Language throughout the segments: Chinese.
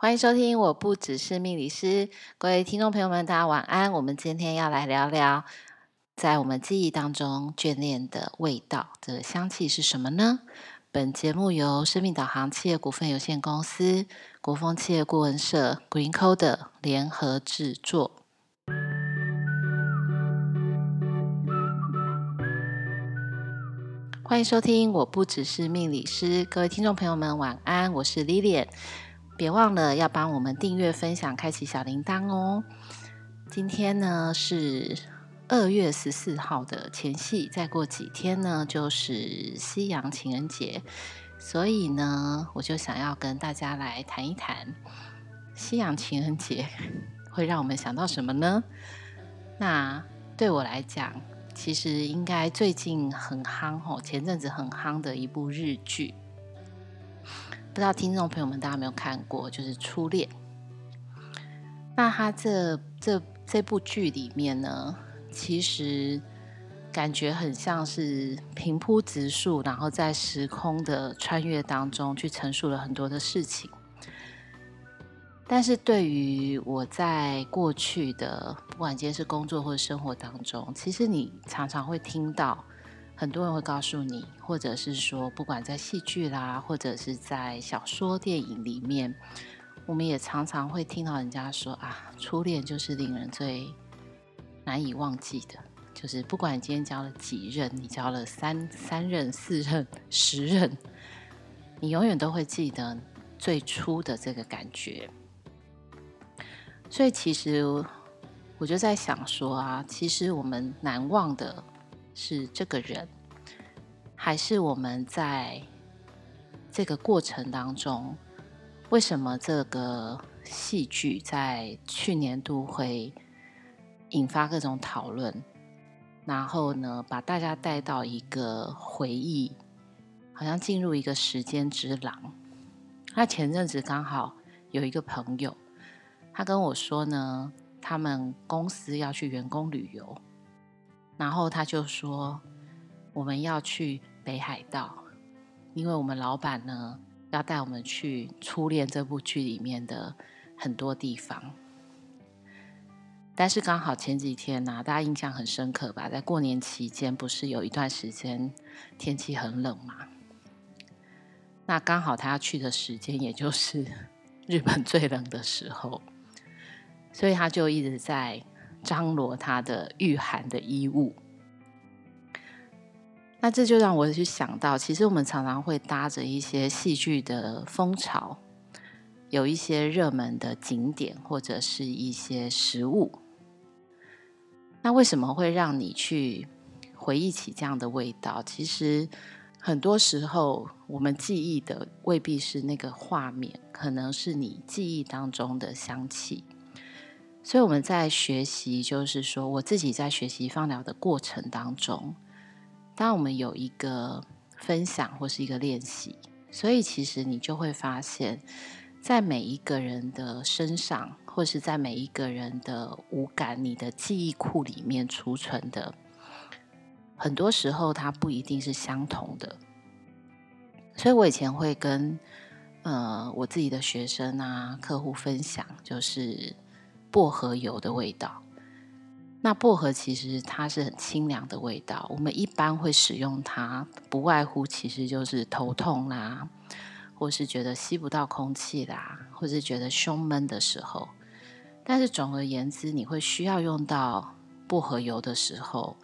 欢迎收听，我不只是命理师，各位听众朋友们，大家晚安。我们今天要来聊聊，在我们记忆当中眷恋的味道，这个香气是什么呢？本节目由生命导航企业股份有限公司、国风企业顾问社、GreenCoder 联合制作。欢迎收听，我不只是命理师，各位听众朋友们晚安，我是 Lilian。别忘了要帮我们订阅、分享、开启小铃铛哦。今天呢是二月十四号的前夕，再过几天呢就是西洋情人节，所以呢我就想要跟大家来谈一谈西洋情人节会让我们想到什么呢？那对我来讲，其实应该最近很夯哦，前阵子很夯的一部日剧。不知道听众朋友们大家有没有看过，就是《初恋》。那他这这这部剧里面呢，其实感觉很像是平铺直述，然后在时空的穿越当中去陈述了很多的事情。但是对于我在过去的不管今天是工作或者生活当中，其实你常常会听到。很多人会告诉你，或者是说，不管在戏剧啦，或者是在小说、电影里面，我们也常常会听到人家说啊，初恋就是令人最难以忘记的。就是不管你今天交了几任，你交了三三任、四任、十任，你永远都会记得最初的这个感觉。所以，其实我就在想说啊，其实我们难忘的。是这个人，还是我们在这个过程当中？为什么这个戏剧在去年度会引发各种讨论？然后呢，把大家带到一个回忆，好像进入一个时间之廊。那前阵子刚好有一个朋友，他跟我说呢，他们公司要去员工旅游。然后他就说：“我们要去北海道，因为我们老板呢要带我们去《初恋》这部剧里面的很多地方。但是刚好前几天呢、大家印象很深刻吧？在过年期间，不是有一段时间天气很冷吗？那刚好他要去的时间，也就是 日本最冷的时候，所以他就一直在。”张罗他的御寒的衣物，那这就让我去想到，其实我们常常会搭着一些戏剧的风潮，有一些热门的景点或者是一些食物，那为什么会让你去回忆起这样的味道？其实很多时候，我们记忆的未必是那个画面，可能是你记忆当中的香气。所以我们在学习，就是说，我自己在学习放疗的过程当中，当我们有一个分享或是一个练习，所以其实你就会发现，在每一个人的身上，或是在每一个人的五感、你的记忆库里面储存的，很多时候它不一定是相同的。所以我以前会跟呃我自己的学生啊、客户分享，就是。薄荷油的味道，那薄荷其实它是很清凉的味道。我们一般会使用它，不外乎其实就是头痛啦，或是觉得吸不到空气啦，或是觉得胸闷的时候。但是总而言之，你会需要用到薄荷油的时候，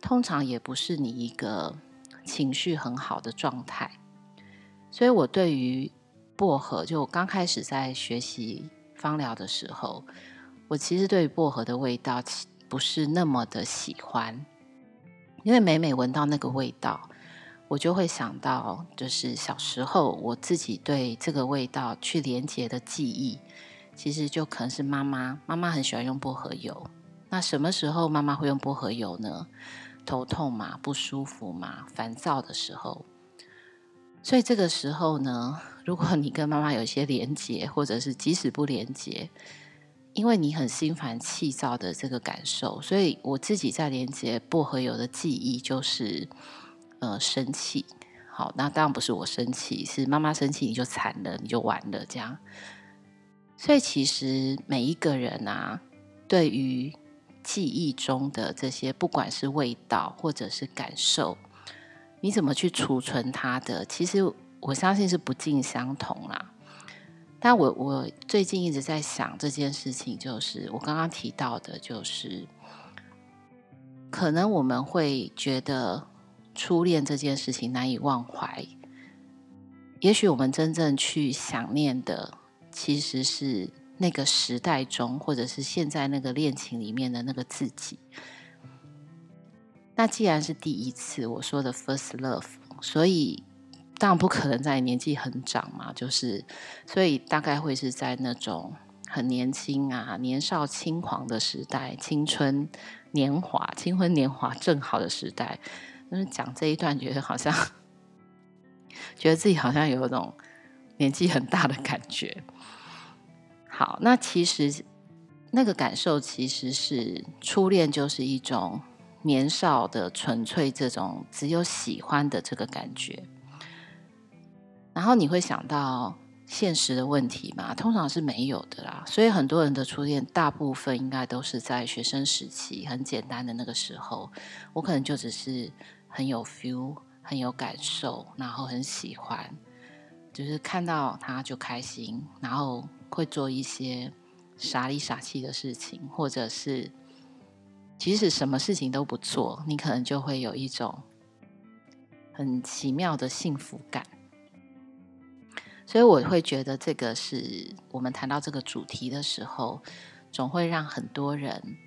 通常也不是你一个情绪很好的状态。所以我对于薄荷，就我刚开始在学习芳疗的时候。我其实对于薄荷的味道不是那么的喜欢，因为每每闻到那个味道，我就会想到，就是小时候我自己对这个味道去连接的记忆，其实就可能是妈妈，妈妈很喜欢用薄荷油。那什么时候妈妈会用薄荷油呢？头痛嘛，不舒服嘛，烦躁的时候。所以这个时候呢，如果你跟妈妈有一些连接，或者是即使不连接。因为你很心烦气躁的这个感受，所以我自己在连接薄荷油的记忆就是，呃，生气。好，那当然不是我生气，是妈妈生气，你就惨了，你就完了这样。所以其实每一个人啊，对于记忆中的这些，不管是味道或者是感受，你怎么去储存它的？其实我相信是不尽相同啦。但我我最近一直在想这件事情，就是我刚刚提到的，就是可能我们会觉得初恋这件事情难以忘怀，也许我们真正去想念的。其实是那个时代中，或者是现在那个恋情里面的那个自己。那既然是第一次，我说的 first love，所以当然不可能在年纪很长嘛，就是所以大概会是在那种很年轻啊、年少轻狂的时代，青春年华、青春年华正好的时代。就是讲这一段，觉得好像觉得自己好像有一种年纪很大的感觉。好，那其实那个感受其实是初恋，就是一种年少的纯粹，这种只有喜欢的这个感觉。然后你会想到现实的问题吗？通常是没有的啦。所以很多人的初恋，大部分应该都是在学生时期，很简单的那个时候。我可能就只是很有 feel，很有感受，然后很喜欢，就是看到他就开心，然后。会做一些傻里傻气的事情，或者是即使什么事情都不做，你可能就会有一种很奇妙的幸福感。所以我会觉得，这个是我们谈到这个主题的时候，总会让很多人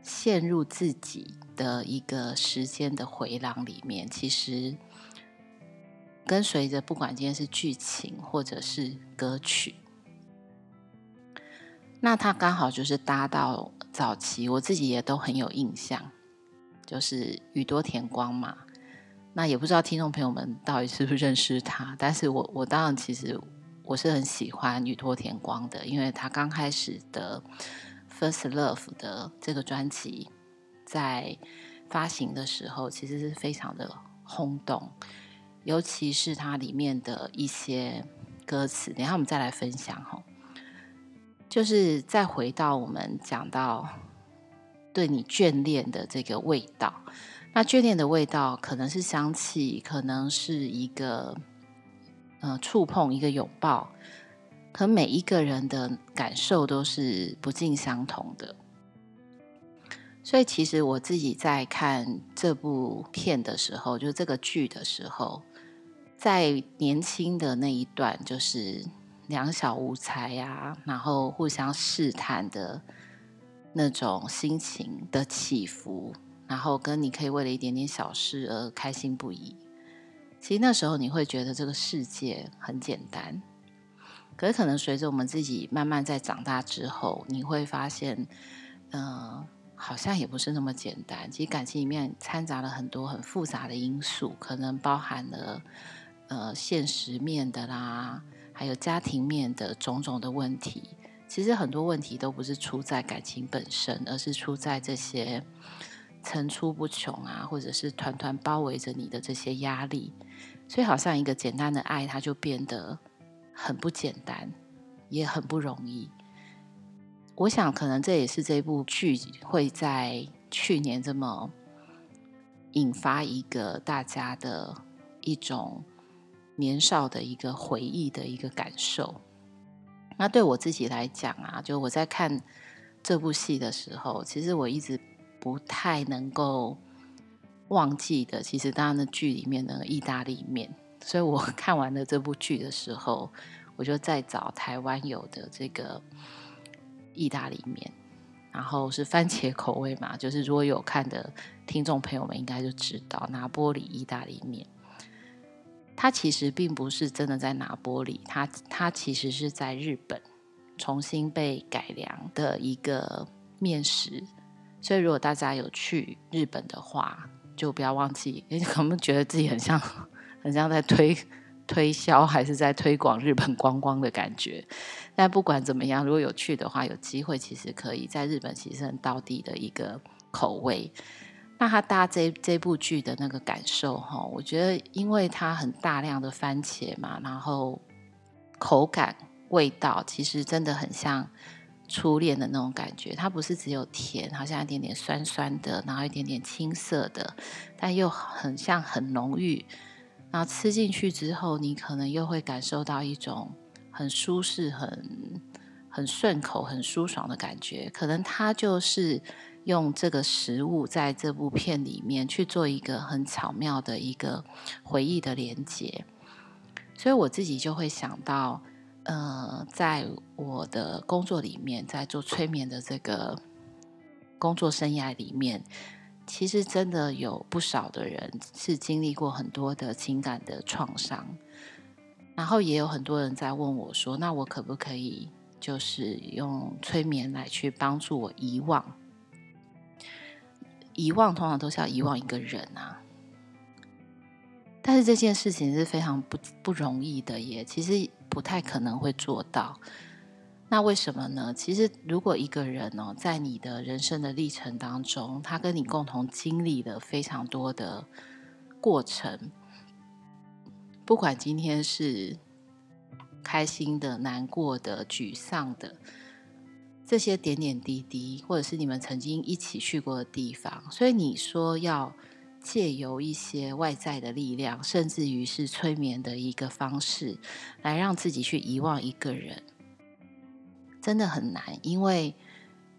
陷入自己的一个时间的回廊里面。其实跟随着，不管今天是剧情或者是歌曲。那它刚好就是搭到早期，我自己也都很有印象，就是宇多田光嘛。那也不知道听众朋友们到底是不是认识他，但是我我当然其实我是很喜欢宇多田光的，因为他刚开始的《First Love》的这个专辑在发行的时候，其实是非常的轰动，尤其是它里面的一些歌词，等下我们再来分享哈。就是再回到我们讲到对你眷恋的这个味道，那眷恋的味道可能是香气，可能是一个呃触碰，一个拥抱，可每一个人的感受都是不尽相同的。所以其实我自己在看这部片的时候，就是这个剧的时候，在年轻的那一段，就是。两小无猜呀、啊，然后互相试探的那种心情的起伏，然后跟你可以为了一点点小事而开心不已。其实那时候你会觉得这个世界很简单，可是可能随着我们自己慢慢在长大之后，你会发现，嗯、好像也不是那么简单。其实感情里面掺杂了很多很复杂的因素，可能包含了呃现实面的啦。还有家庭面的种种的问题，其实很多问题都不是出在感情本身，而是出在这些层出不穷啊，或者是团团包围着你的这些压力。所以，好像一个简单的爱，它就变得很不简单，也很不容易。我想，可能这也是这部剧会在去年这么引发一个大家的一种。年少的一个回忆的一个感受，那对我自己来讲啊，就我在看这部戏的时候，其实我一直不太能够忘记的，其实当然的剧里面的意大利面，所以我 看完了这部剧的时候，我就在找台湾有的这个意大利面，然后是番茄口味嘛，就是如果有看的听众朋友们应该就知道拿坡里意大利面。它其实并不是真的在拿坡里，它它其实是在日本重新被改良的一个面食。所以如果大家有去日本的话，就不要忘记。你可能觉得自己很像很像在推推销，还是在推广日本观光的感觉。但不管怎么样，如果有去的话，有机会其实可以在日本，其实很道地的一个口味。那他搭这这部剧的那个感受哈，我觉得因为它很大量的番茄嘛，然后口感味道，其实真的很像初恋的那种感觉。它不是只有甜，好像一点点酸酸的，然后一点点青涩的，但又很像很浓郁。然后吃进去之后，你可能又会感受到一种很舒适、很很顺口、很舒爽的感觉。可能它就是用这个食物在这部片里面去做一个很巧妙的一个回忆的连接。所以我自己就会想到，呃，在我的工作里面，在做催眠的这个工作生涯里面。其实真的有不少的人是经历过很多的情感的创伤，然后也有很多人在问我说：“那我可不可以就是用催眠来去帮助我遗忘？遗忘通常都是要遗忘一个人啊，但是这件事情是非常不不容易的，也其实不太可能会做到。”那为什么呢？其实，如果一个人哦，在你的人生的历程当中，他跟你共同经历了非常多的过程，不管今天是开心的、难过的、沮丧的，这些点点滴滴，或者是你们曾经一起去过的地方，所以你说要借由一些外在的力量，甚至于是催眠的一个方式，来让自己去遗忘一个人。真的很难，因为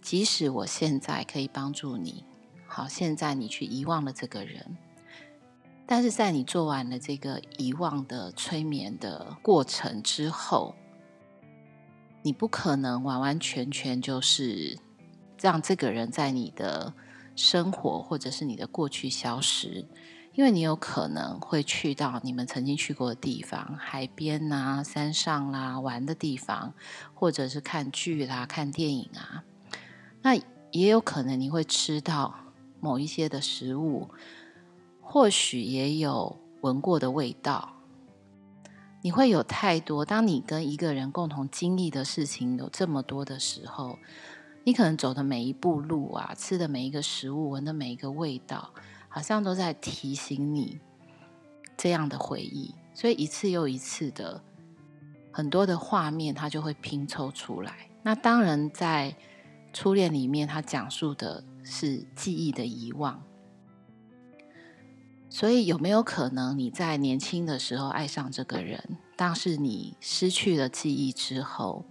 即使我现在可以帮助你，好，现在你去遗忘了这个人，但是在你做完了这个遗忘的催眠的过程之后，你不可能完完全全就是让这个人在你的生活或者是你的过去消失。因为你有可能会去到你们曾经去过的地方，海边啊、山上啦、玩的地方，或者是看剧啦、看电影啊。那也有可能你会吃到某一些的食物，或许也有闻过的味道。你会有太多，当你跟一个人共同经历的事情有这么多的时候，你可能走的每一步路啊，吃的每一个食物，闻的每一个味道。好像都在提醒你这样的回忆，所以一次又一次的很多的画面，它就会拼凑出来。那当然，在初恋里面，它讲述的是记忆的遗忘。所以有没有可能你在年轻的时候爱上这个人，但是你失去了记忆之后，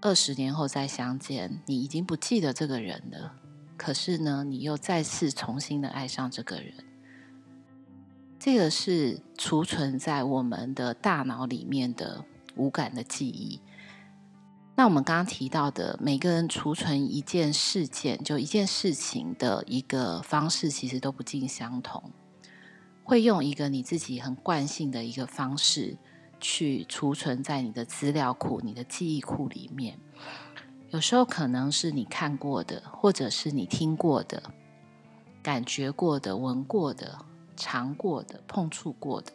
二十年后再相见，你已经不记得这个人了？可是呢，你又再次重新的爱上这个人，这个是储存在我们的大脑里面的无感的记忆。那我们刚刚提到的，每个人储存一件事件，就一件事情的一个方式，其实都不尽相同。会用一个你自己很惯性的一个方式去储存在你的资料库、你的记忆库里面。有时候可能是你看过的，或者是你听过的、感觉过的、闻过的、尝过的、碰触过的。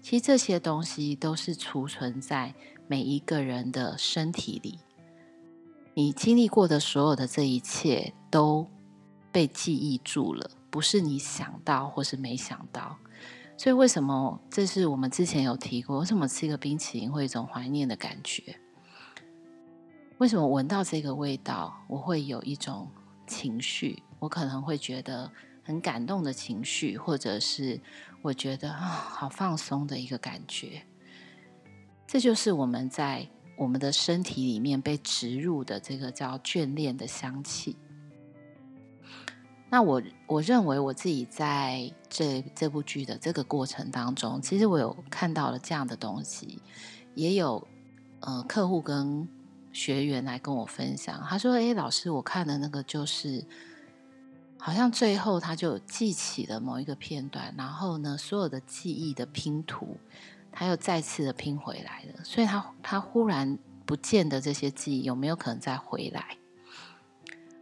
其实这些东西都是储存在每一个人的身体里。你经历过的所有的这一切都被记忆住了，不是你想到或是没想到。所以为什么这是我们之前有提过？为什么吃一个冰淇淋会有一种怀念的感觉？为什么闻到这个味道，我会有一种情绪？我可能会觉得很感动的情绪，或者是我觉得啊，好放松的一个感觉。这就是我们在我们的身体里面被植入的这个叫眷恋的香气。那我我认为我自己在这这部剧的这个过程当中，其实我有看到了这样的东西，也有呃客户跟。学员来跟我分享，他说：“诶，老师，我看的那个就是，好像最后他就记起了某一个片段，然后呢，所有的记忆的拼图，他又再次的拼回来了。所以他他忽然不见得这些记忆有没有可能再回来？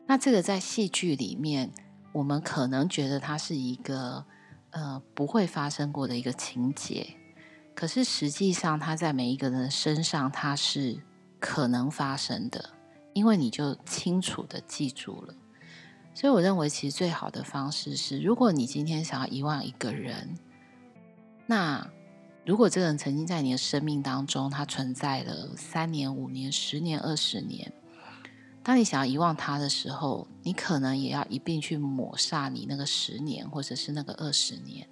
那这个在戏剧里面，我们可能觉得它是一个呃不会发生过的一个情节，可是实际上，它在每一个人的身上，它是。”可能发生的，因为你就清楚的记住了。所以我认为，其实最好的方式是，如果你今天想要遗忘一个人，那如果这个人曾经在你的生命当中，他存在了三年、五年、十年、二十年，当你想要遗忘他的时候，你可能也要一并去抹杀你那个十年，或者是那个二十年。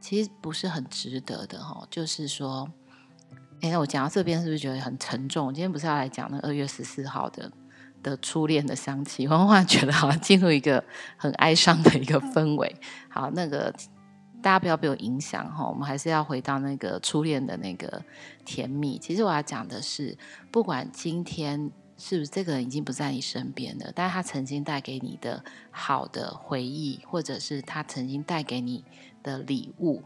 其实不是很值得的哈。就是说，哎，我讲到这边是不是觉得很沉重？今天不是要来讲那二月十四号的的初恋的香气，我忽然觉得好像进入一个很哀伤的一个氛围。好，那个。大家不要被我影响哈，我们还是要回到那个初恋的那个甜蜜。其实我要讲的是，不管今天是不是这个人已经不在你身边了，但是他曾经带给你的好的回忆，或者是他曾经带给你的礼物，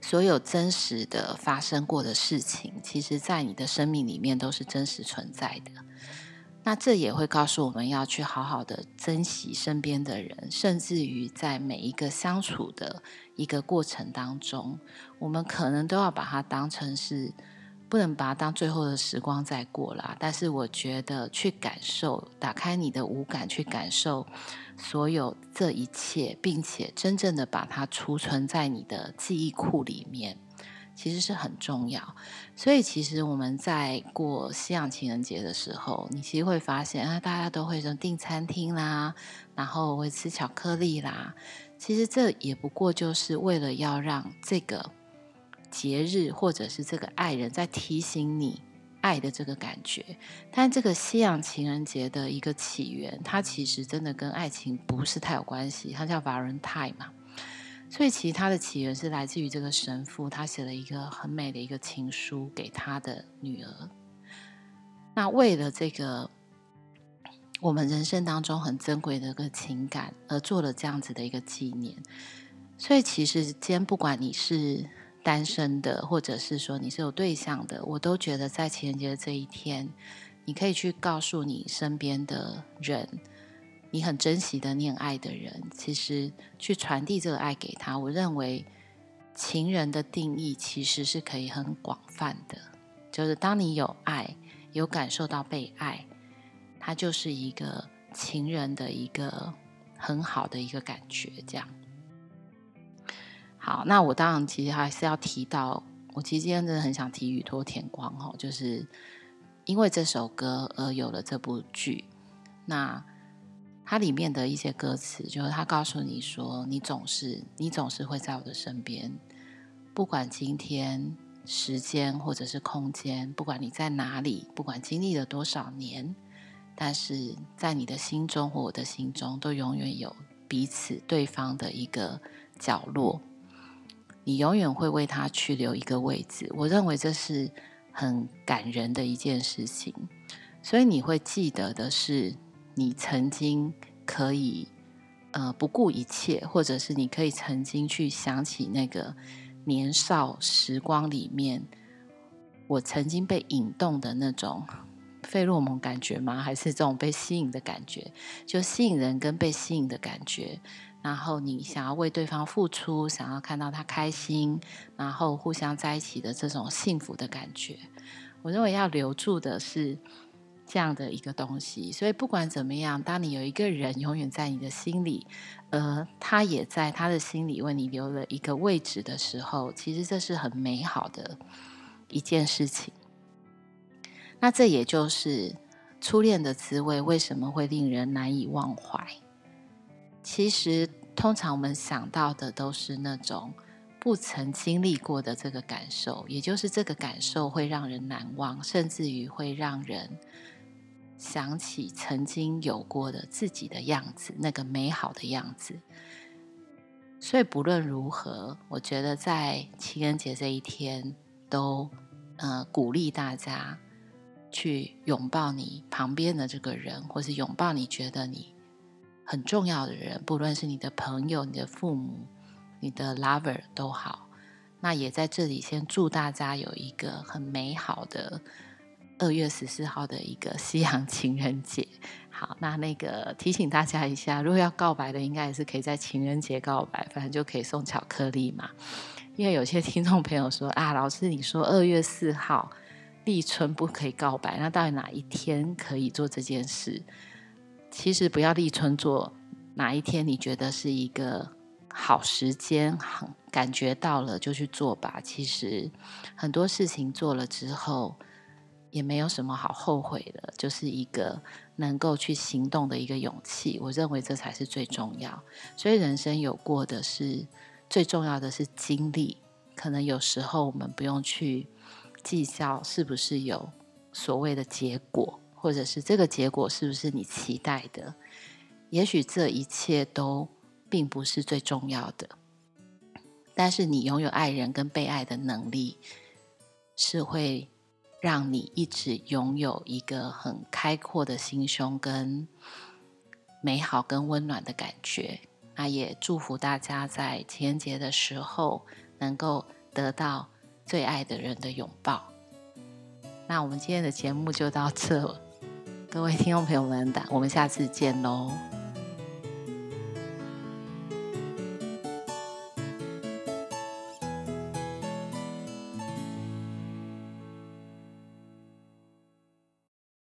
所有真实的发生过的事情，其实在你的生命里面都是真实存在的。那这也会告诉我们要去好好的珍惜身边的人，甚至于在每一个相处的一个过程当中，我们可能都要把它当成是，不能把它当最后的时光再过啦。但是我觉得去感受，打开你的五感去感受所有这一切，并且真正的把它储存在你的记忆库里面。其实是很重要，所以其实我们在过西洋情人节的时候，你其实会发现啊，大家都会说订餐厅啦，然后会吃巧克力啦。其实这也不过就是为了要让这个节日或者是这个爱人在提醒你爱的这个感觉。但这个西洋情人节的一个起源，它其实真的跟爱情不是太有关系，它叫 Valentine 嘛。所以，其实它的起源是来自于这个神父，他写了一个很美的一个情书给他的女儿。那为了这个我们人生当中很珍贵的一个情感，而做了这样子的一个纪念。所以，其实今天不管你是单身的，或者是说你是有对象的，我都觉得在情人节的这一天，你可以去告诉你身边的人。你很珍惜的恋爱的人，其实去传递这个爱给他。我认为情人的定义其实是可以很广泛的，就是当你有爱，有感受到被爱，它就是一个情人的一个很好的一个感觉。这样。好，那我当然其实还是要提到，我其实今天真的很想提《宇多田光》哈，就是因为这首歌而有了这部剧。那它里面的一些歌词，就是他告诉你说：“你总是，你总是会在我的身边，不管今天时间或者是空间，不管你在哪里，不管经历了多少年，但是在你的心中或我的心中，都永远有彼此对方的一个角落。你永远会为他去留一个位置。我认为这是很感人的一件事情，所以你会记得的是。”你曾经可以，呃，不顾一切，或者是你可以曾经去想起那个年少时光里面，我曾经被引动的那种费洛蒙感觉吗？还是这种被吸引的感觉？就吸引人跟被吸引的感觉，然后你想要为对方付出，想要看到他开心，然后互相在一起的这种幸福的感觉。我认为要留住的是。这样的一个东西，所以不管怎么样，当你有一个人永远在你的心里，呃，他也在他的心里为你留了一个位置的时候，其实这是很美好的一件事情。那这也就是初恋的滋味，为什么会令人难以忘怀？其实，通常我们想到的都是那种不曾经历过的这个感受，也就是这个感受会让人难忘，甚至于会让人。想起曾经有过的自己的样子，那个美好的样子。所以不论如何，我觉得在情人节这一天，都呃鼓励大家去拥抱你旁边的这个人，或是拥抱你觉得你很重要的人，不论是你的朋友、你的父母、你的 lover 都好。那也在这里先祝大家有一个很美好的。二月十四号的一个西洋情人节，好，那那个提醒大家一下，如果要告白的，应该也是可以在情人节告白，反正就可以送巧克力嘛。因为有些听众朋友说啊，老师你说二月四号立春不可以告白，那到底哪一天可以做这件事？其实不要立春做，哪一天你觉得是一个好时间，很感觉到了就去做吧。其实很多事情做了之后，也没有什么好后悔的，就是一个能够去行动的一个勇气。我认为这才是最重要。所以人生有过的是最重要的是经历。可能有时候我们不用去计较是不是有所谓的结果，或者是这个结果是不是你期待的。也许这一切都并不是最重要的，但是你拥有爱人跟被爱的能力，是会让你一直拥有一个很开阔的心胸跟美好跟温暖的感觉。那也祝福大家在情人节的时候能够得到最爱的人的拥抱。那我们今天的节目就到这，各位听众朋友们，我们下次见喽。